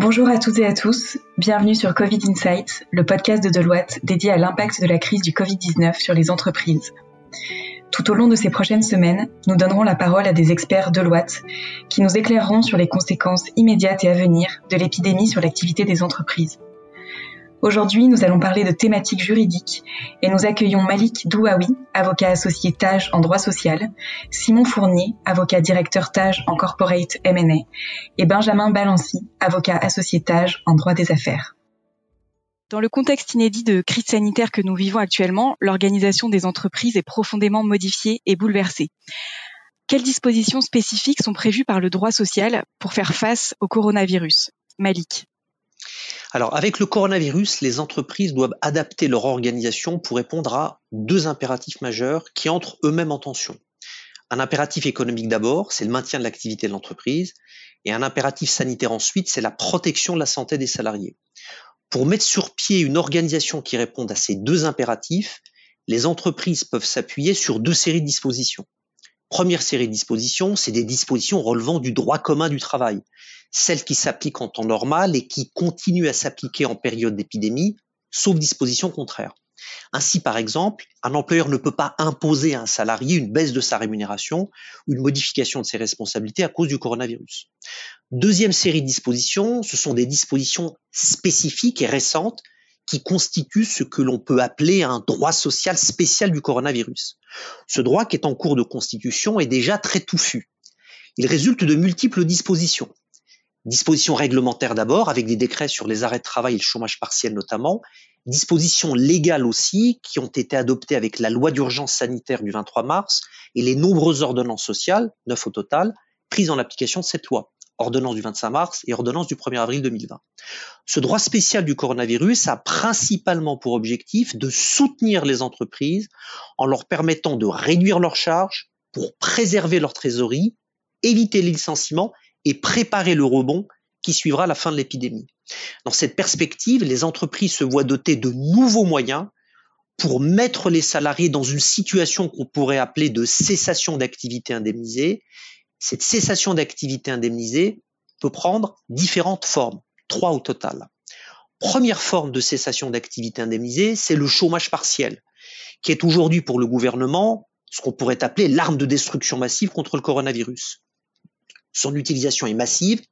Bonjour à toutes et à tous, bienvenue sur Covid Insights, le podcast de Deloitte dédié à l'impact de la crise du Covid-19 sur les entreprises. Tout au long de ces prochaines semaines, nous donnerons la parole à des experts Deloitte qui nous éclaireront sur les conséquences immédiates et à venir de l'épidémie sur l'activité des entreprises. Aujourd'hui, nous allons parler de thématiques juridiques et nous accueillons Malik Douaoui, avocat associé TAGE en droit social, Simon Fournier, avocat directeur TAGE en corporate M&A et Benjamin Balancy, avocat associé TAGE en droit des affaires. Dans le contexte inédit de crise sanitaire que nous vivons actuellement, l'organisation des entreprises est profondément modifiée et bouleversée. Quelles dispositions spécifiques sont prévues par le droit social pour faire face au coronavirus? Malik. Alors, avec le coronavirus, les entreprises doivent adapter leur organisation pour répondre à deux impératifs majeurs qui entrent eux-mêmes en tension. Un impératif économique d'abord, c'est le maintien de l'activité de l'entreprise, et un impératif sanitaire ensuite, c'est la protection de la santé des salariés. Pour mettre sur pied une organisation qui réponde à ces deux impératifs, les entreprises peuvent s'appuyer sur deux séries de dispositions. Première série de dispositions, c'est des dispositions relevant du droit commun du travail celles qui s'appliquent en temps normal et qui continuent à s'appliquer en période d'épidémie, sauf disposition contraire. Ainsi, par exemple, un employeur ne peut pas imposer à un salarié une baisse de sa rémunération ou une modification de ses responsabilités à cause du coronavirus. Deuxième série de dispositions, ce sont des dispositions spécifiques et récentes qui constituent ce que l'on peut appeler un droit social spécial du coronavirus. Ce droit qui est en cours de constitution est déjà très touffu. Il résulte de multiples dispositions. Dispositions réglementaires d'abord, avec des décrets sur les arrêts de travail et le chômage partiel notamment. Dispositions légales aussi, qui ont été adoptées avec la loi d'urgence sanitaire du 23 mars et les nombreuses ordonnances sociales, neuf au total, prises en application de cette loi. Ordonnance du 25 mars et ordonnance du 1er avril 2020. Ce droit spécial du coronavirus a principalement pour objectif de soutenir les entreprises en leur permettant de réduire leurs charges pour préserver leur trésorerie, éviter les licenciements et préparer le rebond qui suivra la fin de l'épidémie. Dans cette perspective, les entreprises se voient dotées de nouveaux moyens pour mettre les salariés dans une situation qu'on pourrait appeler de cessation d'activité indemnisée. Cette cessation d'activité indemnisée peut prendre différentes formes, trois au total. Première forme de cessation d'activité indemnisée, c'est le chômage partiel, qui est aujourd'hui pour le gouvernement ce qu'on pourrait appeler l'arme de destruction massive contre le coronavirus. Son utilisation est massive.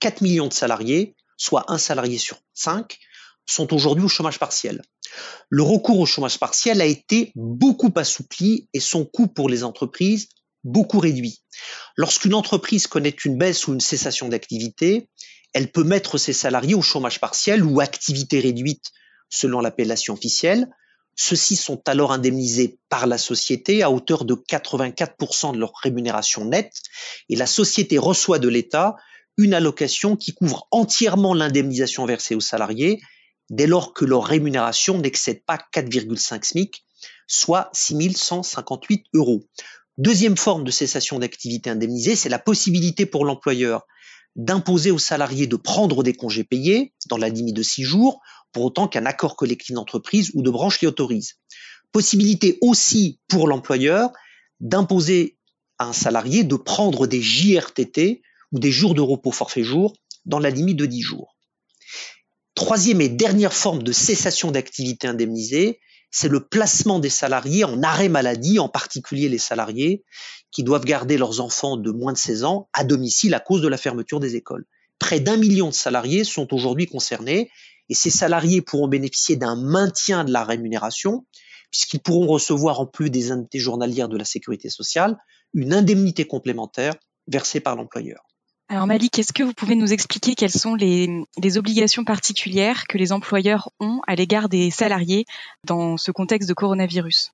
4 millions de salariés, soit un salarié sur 5, sont aujourd'hui au chômage partiel. Le recours au chômage partiel a été beaucoup assoupli et son coût pour les entreprises beaucoup réduit. Lorsqu'une entreprise connaît une baisse ou une cessation d'activité, elle peut mettre ses salariés au chômage partiel ou activité réduite selon l'appellation officielle, ceux-ci sont alors indemnisés par la société à hauteur de 84% de leur rémunération nette et la société reçoit de l'État une allocation qui couvre entièrement l'indemnisation versée aux salariés dès lors que leur rémunération n'excède pas 4,5 SMIC, soit 6158 euros. Deuxième forme de cessation d'activité indemnisée, c'est la possibilité pour l'employeur d'imposer aux salariés de prendre des congés payés dans la limite de six jours pour autant qu'un accord collectif d'entreprise ou de branche l'y autorise. Possibilité aussi pour l'employeur d'imposer à un salarié de prendre des JRTT ou des jours de repos forfait jour dans la limite de 10 jours. Troisième et dernière forme de cessation d'activité indemnisée, c'est le placement des salariés en arrêt maladie, en particulier les salariés qui doivent garder leurs enfants de moins de 16 ans à domicile à cause de la fermeture des écoles. Près d'un million de salariés sont aujourd'hui concernés et ces salariés pourront bénéficier d'un maintien de la rémunération, puisqu'ils pourront recevoir, en plus des indemnités journalières de la sécurité sociale, une indemnité complémentaire versée par l'employeur. Alors Malik, est-ce que vous pouvez nous expliquer quelles sont les, les, obligations particulières que les employeurs ont à l'égard des salariés dans ce contexte de coronavirus?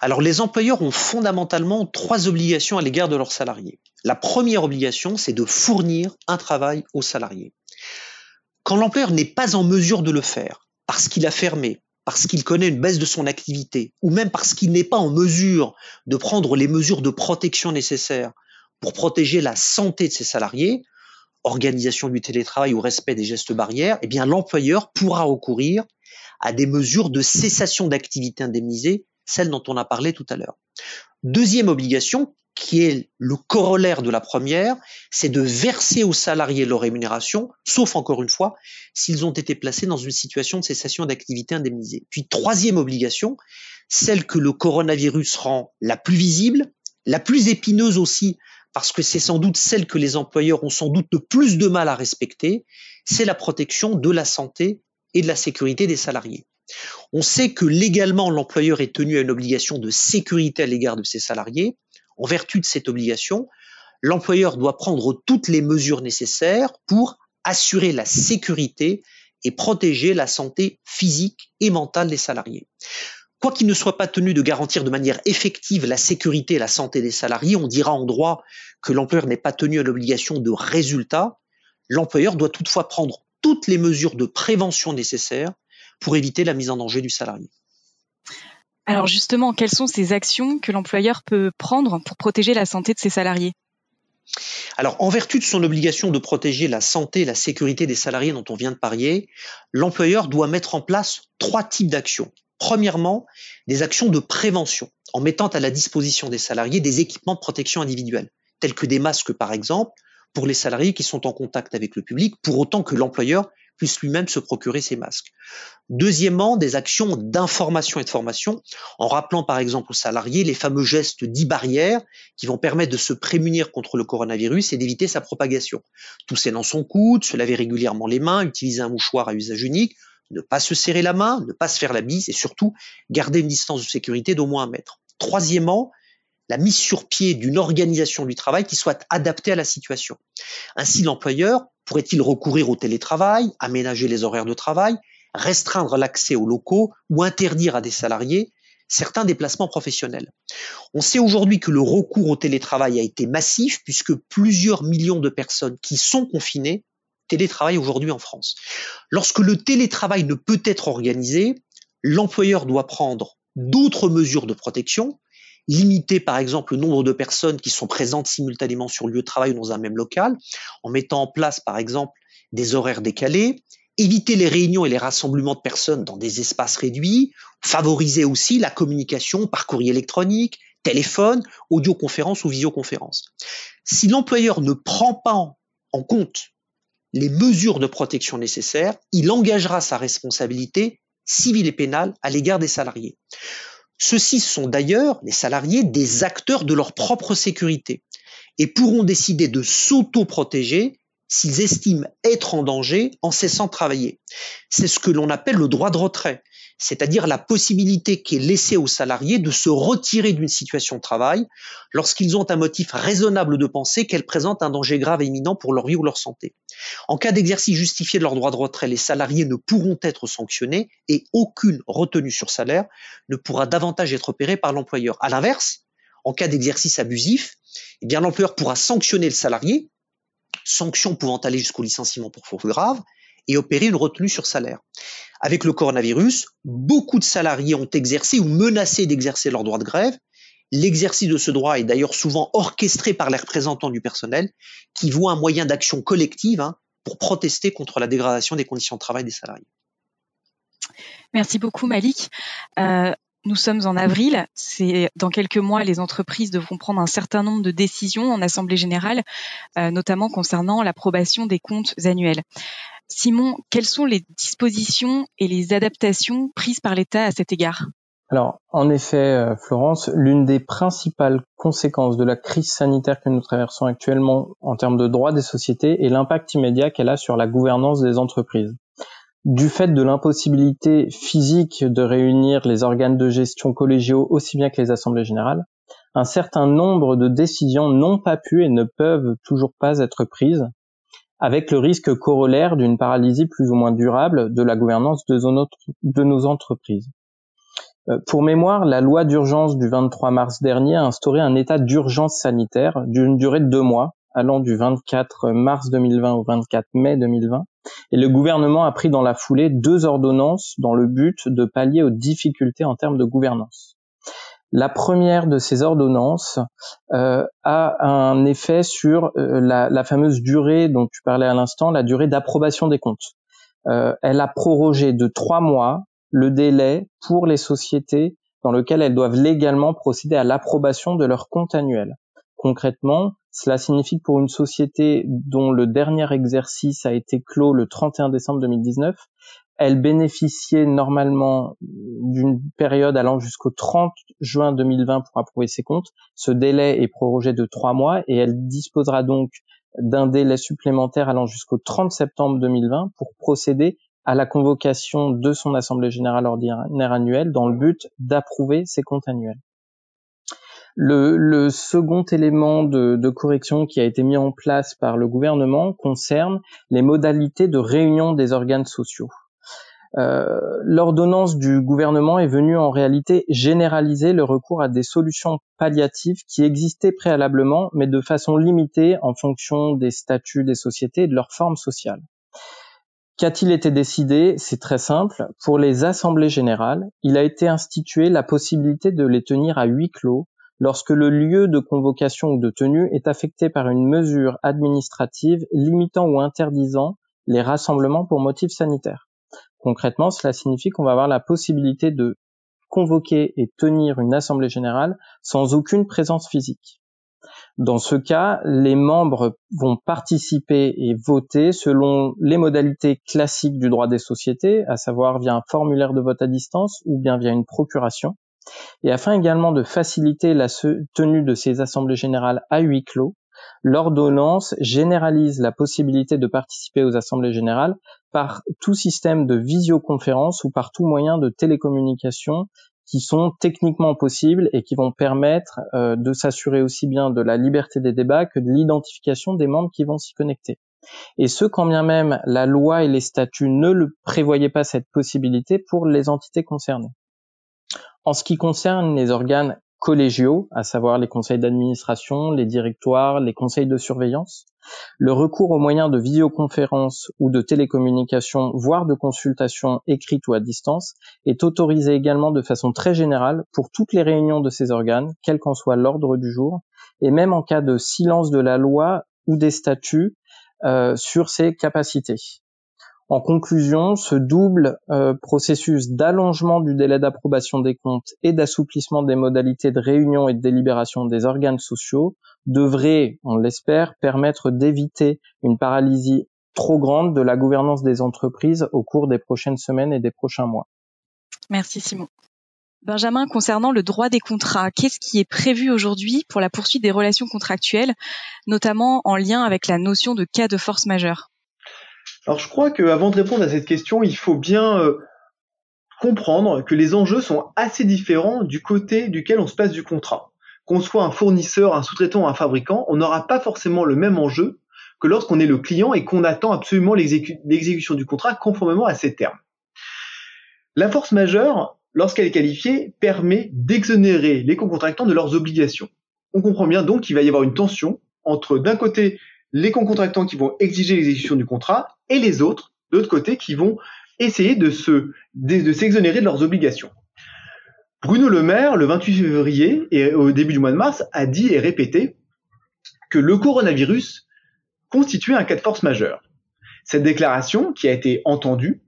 Alors les employeurs ont fondamentalement trois obligations à l'égard de leurs salariés. La première obligation, c'est de fournir un travail aux salariés. Quand l'employeur n'est pas en mesure de le faire, parce qu'il a fermé, parce qu'il connaît une baisse de son activité, ou même parce qu'il n'est pas en mesure de prendre les mesures de protection nécessaires pour protéger la santé de ses salariés, organisation du télétravail ou respect des gestes barrières, eh bien l'employeur pourra recourir à des mesures de cessation d'activité indemnisée, celles dont on a parlé tout à l'heure. Deuxième obligation, qui est le corollaire de la première, c'est de verser aux salariés leur rémunération, sauf encore une fois, s'ils ont été placés dans une situation de cessation d'activité indemnisée. Puis troisième obligation, celle que le coronavirus rend la plus visible, la plus épineuse aussi, parce que c'est sans doute celle que les employeurs ont sans doute le plus de mal à respecter, c'est la protection de la santé et de la sécurité des salariés. On sait que légalement, l'employeur est tenu à une obligation de sécurité à l'égard de ses salariés. En vertu de cette obligation, l'employeur doit prendre toutes les mesures nécessaires pour assurer la sécurité et protéger la santé physique et mentale des salariés. Quoi qu'il ne soit pas tenu de garantir de manière effective la sécurité et la santé des salariés, on dira en droit que l'employeur n'est pas tenu à l'obligation de résultat. L'employeur doit toutefois prendre toutes les mesures de prévention nécessaires pour éviter la mise en danger du salarié. Alors justement, quelles sont ces actions que l'employeur peut prendre pour protéger la santé de ses salariés? Alors, en vertu de son obligation de protéger la santé et la sécurité des salariés dont on vient de parier, l'employeur doit mettre en place trois types d'actions. Premièrement, des actions de prévention, en mettant à la disposition des salariés des équipements de protection individuelle, tels que des masques par exemple, pour les salariés qui sont en contact avec le public, pour autant que l'employeur puisse lui-même se procurer ces masques. Deuxièmement, des actions d'information et de formation, en rappelant par exemple aux salariés les fameux gestes dits barrières qui vont permettre de se prémunir contre le coronavirus et d'éviter sa propagation. Tousser dans son coude, se laver régulièrement les mains, utiliser un mouchoir à usage unique, ne pas se serrer la main, ne pas se faire la bise et surtout garder une distance de sécurité d'au moins un mètre. Troisièmement, la mise sur pied d'une organisation du travail qui soit adaptée à la situation. Ainsi, l'employeur pourrait-il recourir au télétravail, aménager les horaires de travail, restreindre l'accès aux locaux ou interdire à des salariés certains déplacements professionnels? On sait aujourd'hui que le recours au télétravail a été massif puisque plusieurs millions de personnes qui sont confinées télétravaillent aujourd'hui en France. Lorsque le télétravail ne peut être organisé, l'employeur doit prendre d'autres mesures de protection, limiter par exemple le nombre de personnes qui sont présentes simultanément sur le lieu de travail ou dans un même local, en mettant en place par exemple des horaires décalés, éviter les réunions et les rassemblements de personnes dans des espaces réduits, favoriser aussi la communication par courrier électronique, téléphone, audioconférence ou visioconférence. Si l'employeur ne prend pas en compte les mesures de protection nécessaires, il engagera sa responsabilité civile et pénale à l'égard des salariés. Ceux-ci sont d'ailleurs, les salariés, des acteurs de leur propre sécurité et pourront décider de s'auto-protéger s'ils estiment être en danger en cessant de travailler. C'est ce que l'on appelle le droit de retrait, c'est-à-dire la possibilité qui est laissée aux salariés de se retirer d'une situation de travail lorsqu'ils ont un motif raisonnable de penser qu'elle présente un danger grave et imminent pour leur vie ou leur santé. En cas d'exercice justifié de leur droit de retrait, les salariés ne pourront être sanctionnés et aucune retenue sur salaire ne pourra davantage être opérée par l'employeur. À l'inverse, en cas d'exercice abusif, eh bien l'employeur pourra sanctionner le salarié, sanction pouvant aller jusqu'au licenciement pour faute grave, et opérer une retenue sur salaire. Avec le coronavirus, beaucoup de salariés ont exercé ou menacé d'exercer leur droit de grève. L'exercice de ce droit est d'ailleurs souvent orchestré par les représentants du personnel qui voient un moyen d'action collective hein, pour protester contre la dégradation des conditions de travail des salariés. Merci beaucoup Malik. Euh, nous sommes en avril. C'est dans quelques mois, les entreprises devront prendre un certain nombre de décisions en assemblée générale, euh, notamment concernant l'approbation des comptes annuels. Simon, quelles sont les dispositions et les adaptations prises par l'État à cet égard? Alors, en effet, euh, Florence, l'une des principales conséquences de la crise sanitaire que nous traversons actuellement en termes de droit des sociétés est l'impact immédiat qu'elle a sur la gouvernance des entreprises. Du fait de l'impossibilité physique de réunir les organes de gestion collégiaux aussi bien que les assemblées générales, un certain nombre de décisions n'ont pas pu et ne peuvent toujours pas être prises, avec le risque corollaire d'une paralysie plus ou moins durable de la gouvernance de nos entreprises. Euh, pour mémoire, la loi d'urgence du 23 mars dernier a instauré un état d'urgence sanitaire d'une durée de deux mois, allant du 24 mars 2020 au 24 mai 2020, et le gouvernement a pris dans la foulée deux ordonnances dans le but de pallier aux difficultés en termes de gouvernance. La première de ces ordonnances euh, a un effet sur euh, la, fameuse durée dont tu parlais à l'instant, la durée d'approbation des comptes. Euh, elle a prorogé de trois mois le délai pour les sociétés dans lequel elles doivent légalement procéder à l'approbation de leurs comptes annuels. Concrètement, cela signifie que pour une société dont le dernier exercice a été clos le 31 décembre 2019, elle bénéficiait normalement d'une période allant jusqu'au 30 juin 2020 pour approuver ses comptes. Ce délai est prorogé de trois mois et elle disposera donc d'un délai supplémentaire allant jusqu'au 30 septembre 2020 pour procéder à la convocation de son assemblée générale ordinaire annuelle dans le but d'approuver ses comptes annuels. Le, second élément de, correction qui a été mis en place par le gouvernement concerne les modalités de réunion des organes sociaux. Euh, l'ordonnance du gouvernement est venue en réalité généraliser le recours à des solutions palliatives qui existaient préalablement, mais de façon limitée en fonction des statuts des sociétés et de leur forme sociale. Qu'a-t-il été décidé? C'est très simple. Pour les assemblées générales, il a été institué la possibilité de les tenir à huis clos lorsque le lieu de convocation ou de tenue est affecté par une mesure administrative limitant ou interdisant les rassemblements pour motifs sanitaires. Concrètement, cela signifie qu'on va avoir la possibilité de convoquer et tenir une assemblée générale sans aucune présence physique. Dans ce cas, les membres vont participer et voter selon les modalités classiques du droit des sociétés, à savoir via un formulaire de vote à distance ou bien via une procuration. Et afin également de faciliter la tenue de ces assemblées générales à huis clos, l'ordonnance généralise la possibilité de participer aux assemblées générales par tout système de visioconférence ou par tout moyen de télécommunication qui sont techniquement possibles et qui vont permettre euh, de s'assurer aussi bien de la liberté des débats que de l'identification des membres qui vont s'y connecter. Et ce, quand bien même la loi et les statuts ne le prévoyaient pas cette possibilité pour les entités concernées. En ce qui concerne les organes collégiaux, à savoir les conseils d'administration, les directoires, les conseils de surveillance, le recours aux moyens de visioconférence ou de télécommunication, voire de consultation écrite ou à distance, est autorisé également de façon très générale pour toutes les réunions de ces organes, quel qu'en soit l'ordre du jour, et même en cas de silence de la loi ou des statuts euh, sur ces capacités. En conclusion, ce double euh, processus d'allongement du délai d'approbation des comptes et d'assouplissement des modalités de réunion et de délibération des organes sociaux devrait, on l'espère, permettre d'éviter une paralysie trop grande de la gouvernance des entreprises au cours des prochaines semaines et des prochains mois. Merci Simon. Benjamin, concernant le droit des contrats, qu'est-ce qui est prévu aujourd'hui pour la poursuite des relations contractuelles, notamment en lien avec la notion de cas de force majeure? Alors je crois qu'avant de répondre à cette question, il faut bien euh, comprendre que les enjeux sont assez différents du côté duquel on se place du contrat. Qu'on soit un fournisseur, un sous-traitant, un fabricant, on n'aura pas forcément le même enjeu que lorsqu'on est le client et qu'on attend absolument l'exécution du contrat conformément à ses termes. La force majeure, lorsqu'elle est qualifiée, permet d'exonérer les co-contractants de leurs obligations. On comprend bien donc qu'il va y avoir une tension entre d'un côté les co-contractants qui vont exiger l'exécution du contrat et les autres, de l'autre côté, qui vont essayer de se de, s'exonérer de leurs obligations. Bruno Le Maire, le 28 février et au début du mois de mars, a dit et répété que le coronavirus constituait un cas de force majeure. Cette déclaration, qui a été entendue,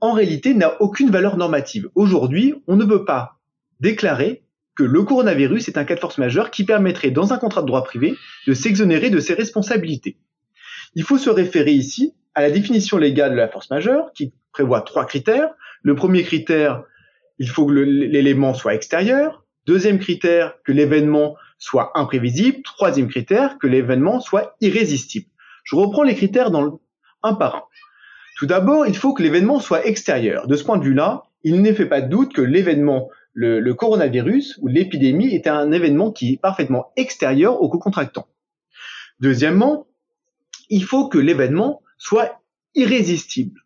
en réalité n'a aucune valeur normative. Aujourd'hui, on ne peut pas déclarer que le coronavirus est un cas de force majeure qui permettrait, dans un contrat de droit privé, de s'exonérer de ses responsabilités. Il faut se référer ici à la définition légale de la force majeure qui prévoit trois critères. Le premier critère, il faut que l'élément soit extérieur. Deuxième critère, que l'événement soit imprévisible. Troisième critère, que l'événement soit irrésistible. Je reprends les critères dans le, un par un. Tout d'abord, il faut que l'événement soit extérieur. De ce point de vue-là, il n'est fait pas de doute que l'événement le, coronavirus ou l'épidémie est un événement qui est parfaitement extérieur au co-contractant. Deuxièmement, il faut que l'événement soit irrésistible.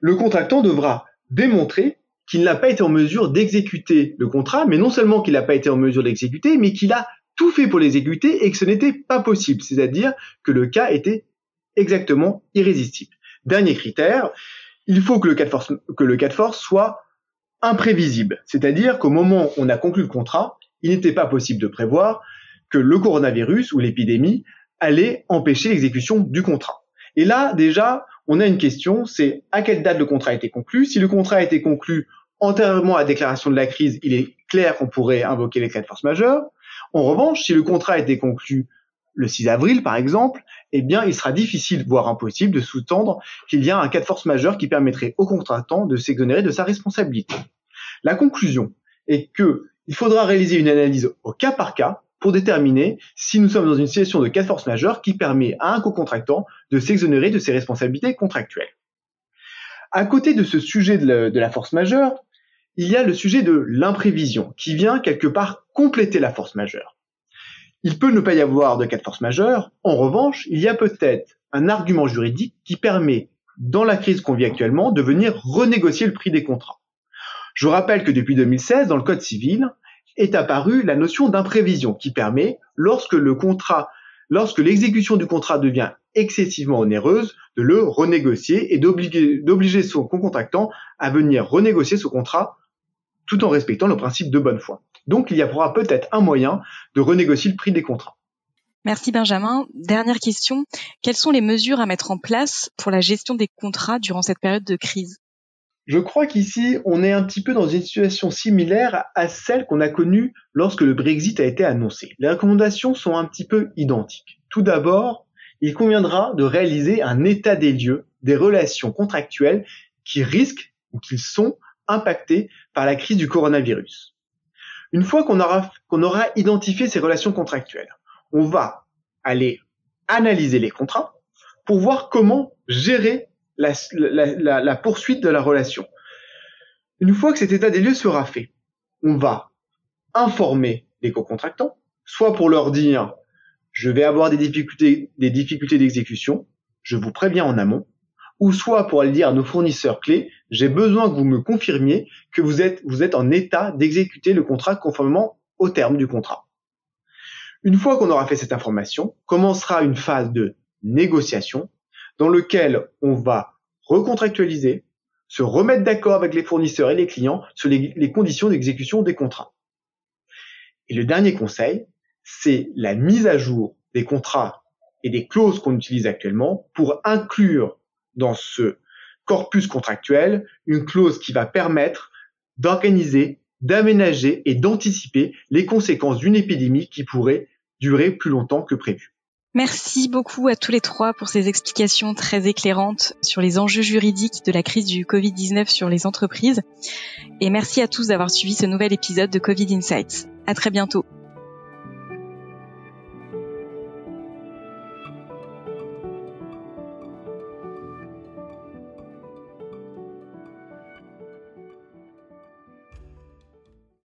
Le contractant devra démontrer qu'il n'a pas été en mesure d'exécuter le contrat, mais non seulement qu'il n'a pas été en mesure d'exécuter, mais qu'il a tout fait pour l'exécuter et que ce n'était pas possible, c'est-à-dire que le cas était exactement irrésistible. Dernier critère, il faut que le cas de force, soit imprévisible. C'est-à-dire qu'au moment où on a conclu le contrat, il n'était pas possible de prévoir que le coronavirus ou l'épidémie allait empêcher l'exécution du contrat. Et là, déjà, on a une question, c'est à quelle date le contrat a été conclu? Si le contrat a été conclu antérieurement à la déclaration de la crise, il est clair qu'on pourrait invoquer les cas de force majeure. En revanche, si le contrat a été conclu le 6 avril, par exemple, eh bien, il sera difficile, voire impossible, de sous-tendre qu'il y a un cas de force majeure qui permettrait au contractant de s'exonérer de sa responsabilité. La conclusion est que il faudra réaliser une analyse au cas par cas pour déterminer si nous sommes dans une situation de cas de force majeure qui permet à un co-contractant de s'exonérer de ses responsabilités contractuelles. À côté de ce sujet de la force majeure, il y a le sujet de l'imprévision qui vient quelque part compléter la force majeure. Il peut ne pas y avoir de cas de force majeure. En revanche, il y a peut-être un argument juridique qui permet, dans la crise qu'on vit actuellement, de venir renégocier le prix des contrats. Je rappelle que depuis 2016, dans le Code civil, est apparue la notion d'imprévision qui permet, lorsque le contrat, lorsque l'exécution du contrat devient excessivement onéreuse, de le renégocier et d'obliger son contractant à venir renégocier ce contrat tout en respectant le principe de bonne foi. Donc il y aura peut-être un moyen de renégocier le prix des contrats. Merci Benjamin. Dernière question. Quelles sont les mesures à mettre en place pour la gestion des contrats durant cette période de crise? Je crois qu'ici, on est un petit peu dans une situation similaire à celle qu'on a connue lorsque le Brexit a été annoncé. Les recommandations sont un petit peu identiques. Tout d'abord, il conviendra de réaliser un état des lieux des relations contractuelles qui risquent ou qui sont impactées par la crise du coronavirus. Une fois qu'on aura, identifié ces relations contractuelles, on va aller analyser les contrats pour voir comment gérer la, poursuite de la relation. Une fois que cet état des lieux sera fait, on va informer les co-contractants, soit pour leur dire je vais avoir des difficultés, des difficultés d'exécution, je vous préviens en amont, ou soit pour aller dire à nos fournisseurs clés, j'ai besoin que vous me confirmiez que vous êtes, vous êtes en état d'exécuter le contrat conformément au terme du contrat. Une fois qu'on aura fait cette information, commencera une phase de négociation dans lequel on va recontractualiser, se remettre d'accord avec les fournisseurs et les clients sur les, conditions d'exécution des contrats. Et le dernier conseil, c'est la mise à jour des contrats et des clauses qu'on utilise actuellement pour inclure dans ce corpus contractuel une clause qui va permettre d'organiser, d'aménager et d'anticiper les conséquences d'une épidémie qui pourrait durer plus longtemps que prévu. Merci beaucoup à tous les trois pour ces explications très éclairantes sur les enjeux juridiques de la crise du Covid-19 sur les entreprises. Et merci à tous d'avoir suivi ce nouvel épisode de Covid Insights. À très bientôt.